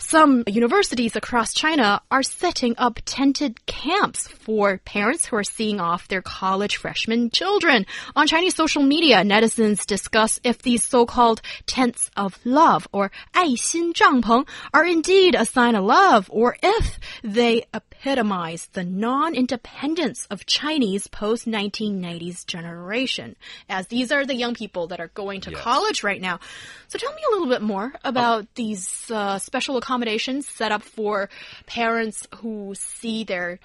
some universities across China are setting up tented camps for parents who are seeing off their college freshman children. On Chinese social media, netizens discuss if these so-called tents of love or 爱心帐篷 are indeed a sign of love or if they epitomize the non-independence of Chinese post-1990s generation, as these are the young people that are going to yes. college right now. So tell me a little bit more about these uh, special accommodations set up for parents who see their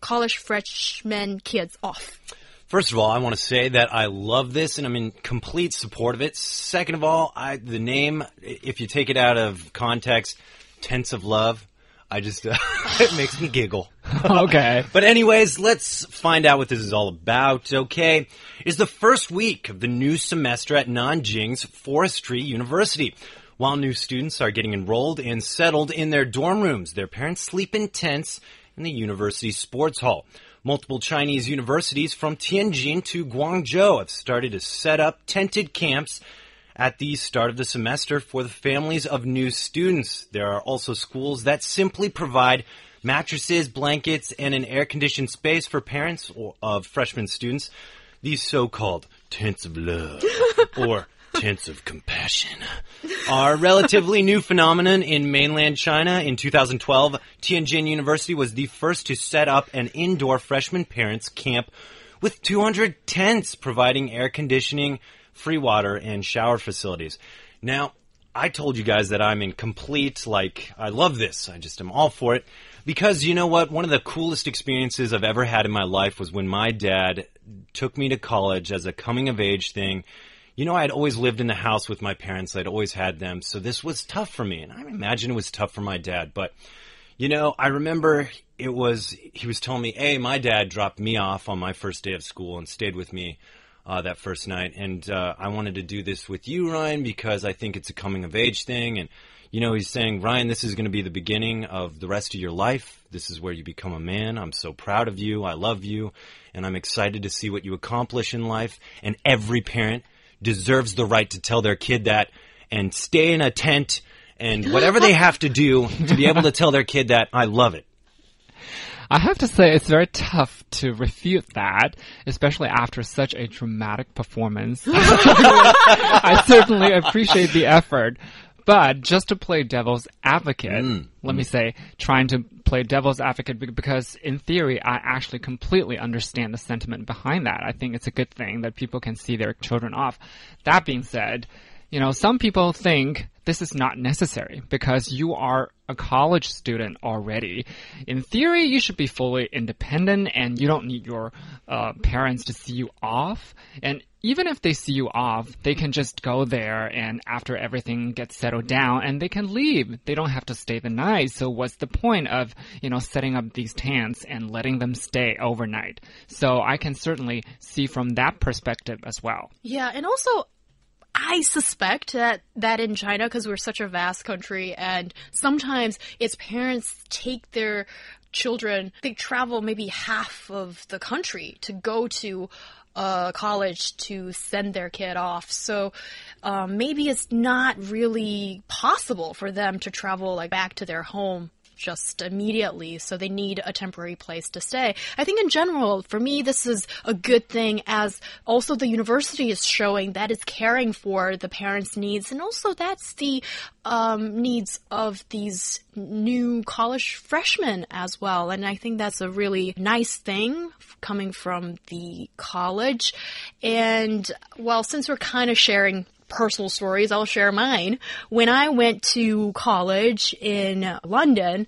college freshman kids off. First of all, I want to say that I love this and I'm in complete support of it. Second of all, I, the name, if you take it out of context, Tents of Love, I just, uh, it makes me giggle. okay. but anyways, let's find out what this is all about, okay? It's the first week of the new semester at Nanjing's Forestry University. While new students are getting enrolled and settled in their dorm rooms, their parents sleep in tents in the university sports hall. Multiple Chinese universities from Tianjin to Guangzhou have started to set up tented camps at the start of the semester for the families of new students. There are also schools that simply provide mattresses, blankets, and an air conditioned space for parents of freshman students. These so called tents of love or tents of compassion are relatively new phenomenon in mainland China. In 2012, Tianjin University was the first to set up an indoor freshman parents camp with 200 tents providing air conditioning, free water, and shower facilities. Now, I told you guys that I'm in complete, like, I love this. I just am all for it. Because you know what? One of the coolest experiences I've ever had in my life was when my dad took me to college as a coming of age thing. You know, I had always lived in the house with my parents. I'd always had them. So this was tough for me. And I imagine it was tough for my dad. But, you know, I remember it was, he was telling me, hey, my dad dropped me off on my first day of school and stayed with me uh, that first night. And uh, I wanted to do this with you, Ryan, because I think it's a coming of age thing. And, you know, he's saying, Ryan, this is going to be the beginning of the rest of your life. This is where you become a man. I'm so proud of you. I love you. And I'm excited to see what you accomplish in life. And every parent deserves the right to tell their kid that and stay in a tent and whatever they have to do to be able to tell their kid that I love it. I have to say it's very tough to refute that, especially after such a dramatic performance. I certainly appreciate the effort. But just to play devil's advocate, mm, let mm. me say, trying to play devil's advocate because in theory, I actually completely understand the sentiment behind that. I think it's a good thing that people can see their children off. That being said, you know, some people think this is not necessary because you are a college student already. In theory, you should be fully independent and you don't need your uh, parents to see you off. And even if they see you off, they can just go there and after everything gets settled down and they can leave. They don't have to stay the night. So what's the point of, you know, setting up these tents and letting them stay overnight? So I can certainly see from that perspective as well. Yeah. And also, I suspect that that in China, because we're such a vast country, and sometimes its parents take their children, they travel maybe half of the country to go to a college to send their kid off. So um, maybe it's not really possible for them to travel like back to their home just immediately, so they need a temporary place to stay. I think in general, for me, this is a good thing as also the university is showing that it's caring for the parents' needs, and also that's the um, needs of these new college freshmen as well. And I think that's a really nice thing coming from the college. And well, since we're kind of sharing personal stories, I'll share mine. When I went to college in London,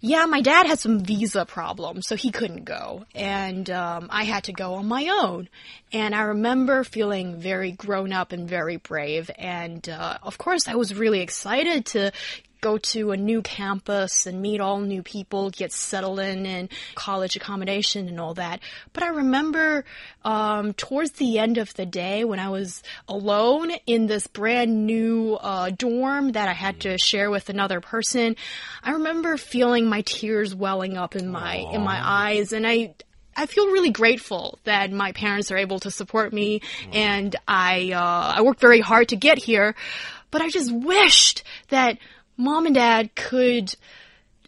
yeah, my dad had some visa problems, so he couldn't go. And um, I had to go on my own. And I remember feeling very grown up and very brave. And uh, of course, I was really excited to go to a new campus and meet all new people, get settled in in college accommodation and all that. But I remember um, towards the end of the day when I was alone in this brand new uh, dorm that I had to share with another person, I remember feeling my tears welling up in my in my eyes, and I I feel really grateful that my parents are able to support me, and I uh, I worked very hard to get here, but I just wished that mom and dad could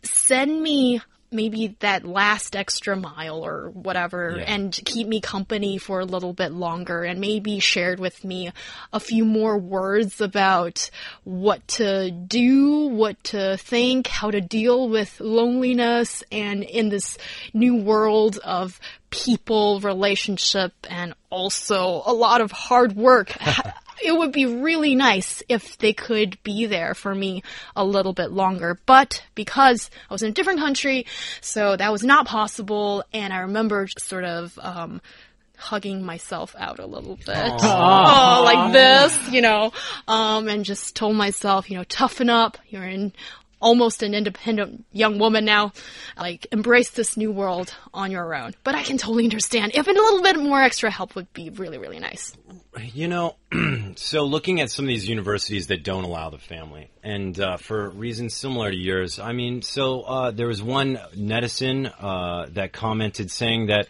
send me maybe that last extra mile or whatever Yeah. and keep me company for a little bit longer and maybe shared with me a few more words about what to do, what to think, how to deal with loneliness and in this new world of people, relationship, and also a lot of hard work. it would be really nice if they could be there for me a little bit longer. But because I was in a different country, so that was not possible. And I remember sort of, um, hugging myself out a little bit. Oh, like this, you know, um, and just told myself, you know, toughen up. You're in almost an independent young woman now. Like, embrace this new world on your own. But I can totally understand if a little bit more extra help would be really, really nice. You know, so looking at some of these universities that don't allow the family, and uh, for reasons similar to yours, I mean, so uh, there was one netizen uh, that commented saying that,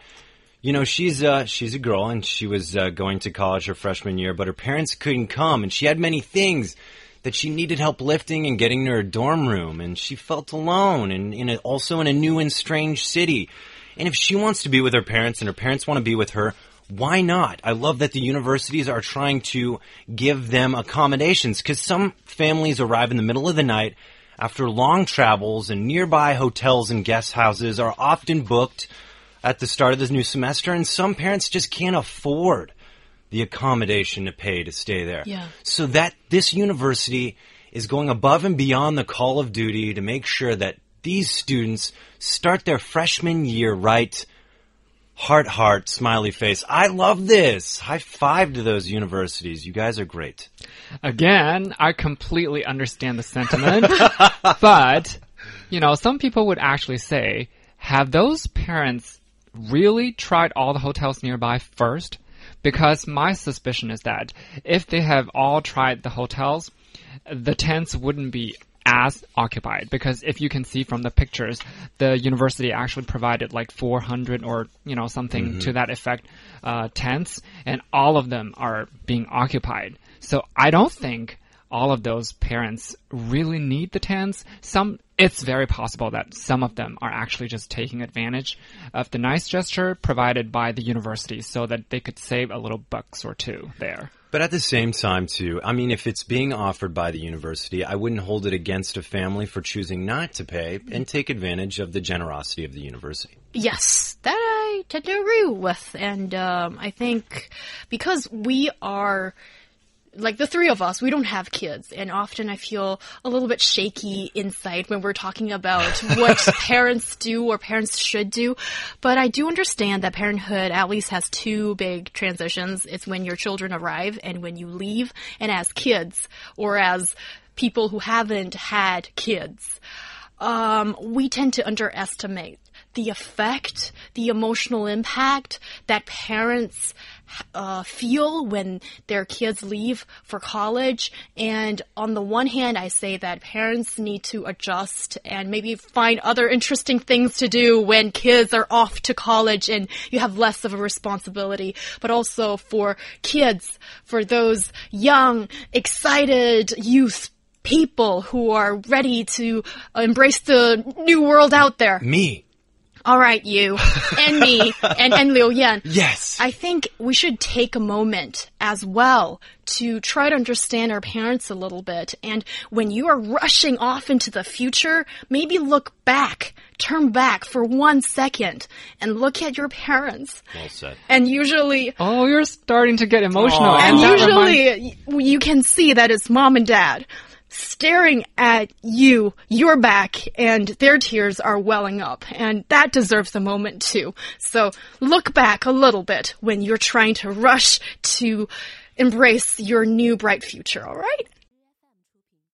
you know, she's uh, she's a girl and she was uh, going to college her freshman year, but her parents couldn't come, and she had many things that she needed help lifting and getting to her dorm room, and she felt alone, and in a, also in a new and strange city. And if she wants to be with her parents and her parents want to be with her, why not? I love that the universities are trying to give them accommodations because some families arrive in the middle of the night after long travels and nearby hotels and guest houses are often booked at the start of the new semester and some parents just can't afford the accommodation to pay to stay there. Yeah. So that this university is going above and beyond the call of duty to make sure that these students start their freshman year right. Heart, heart, smiley face. I love this. High five to those universities. You guys are great. Again, I completely understand the sentiment, but, you know, some people would actually say, have those parents really tried all the hotels nearby first? Because my suspicion is that if they have all tried the hotels, the tents wouldn't be as occupied. Because if you can see from the pictures the university actually provided like 400 or you know something to that effect uh, tents and all of them are being occupied. So i don't think all of those parents really need the tents some it's very possible that some of them are actually just taking advantage of the nice gesture provided by the university so that they could save a little bucks or two there But at the same time, too, I mean, if it's being offered by the university, I wouldn't hold it against a family for choosing not to pay and take advantage of the generosity of the university. Yes, that I tend to agree with. And um, I think because we are, like the three of us, we don't have kids. And often I feel a little bit shaky inside when we're talking about what parents do or parents should do. But I do understand that parenthood at least has two big transitions. It's when your children arrive and when you leave. And as kids or as people who haven't had kids um, we tend to underestimate the effect, the emotional impact that parents uh, feel when their kids leave for college. And on the one hand, I say that parents need to adjust and maybe find other interesting things to do when kids are off to college and you have less of a responsibility. But also for kids, for those young, excited youth people who are ready to embrace the new world out there. Me. All right, you and me and, and Liu Yan. Yes. I think we should take a moment as well to try to understand our parents a little bit. And when you are rushing off into the future, maybe look back, turn back for one second and look at your parents. well said. And usually, oh you're starting to get emotional Aw. and that usually y- you can see that it's mom and dad staring at you, your back, and their tears are welling up. And that deserves a moment too. So look back a little bit when you're trying to rush to embrace your new bright future, alright?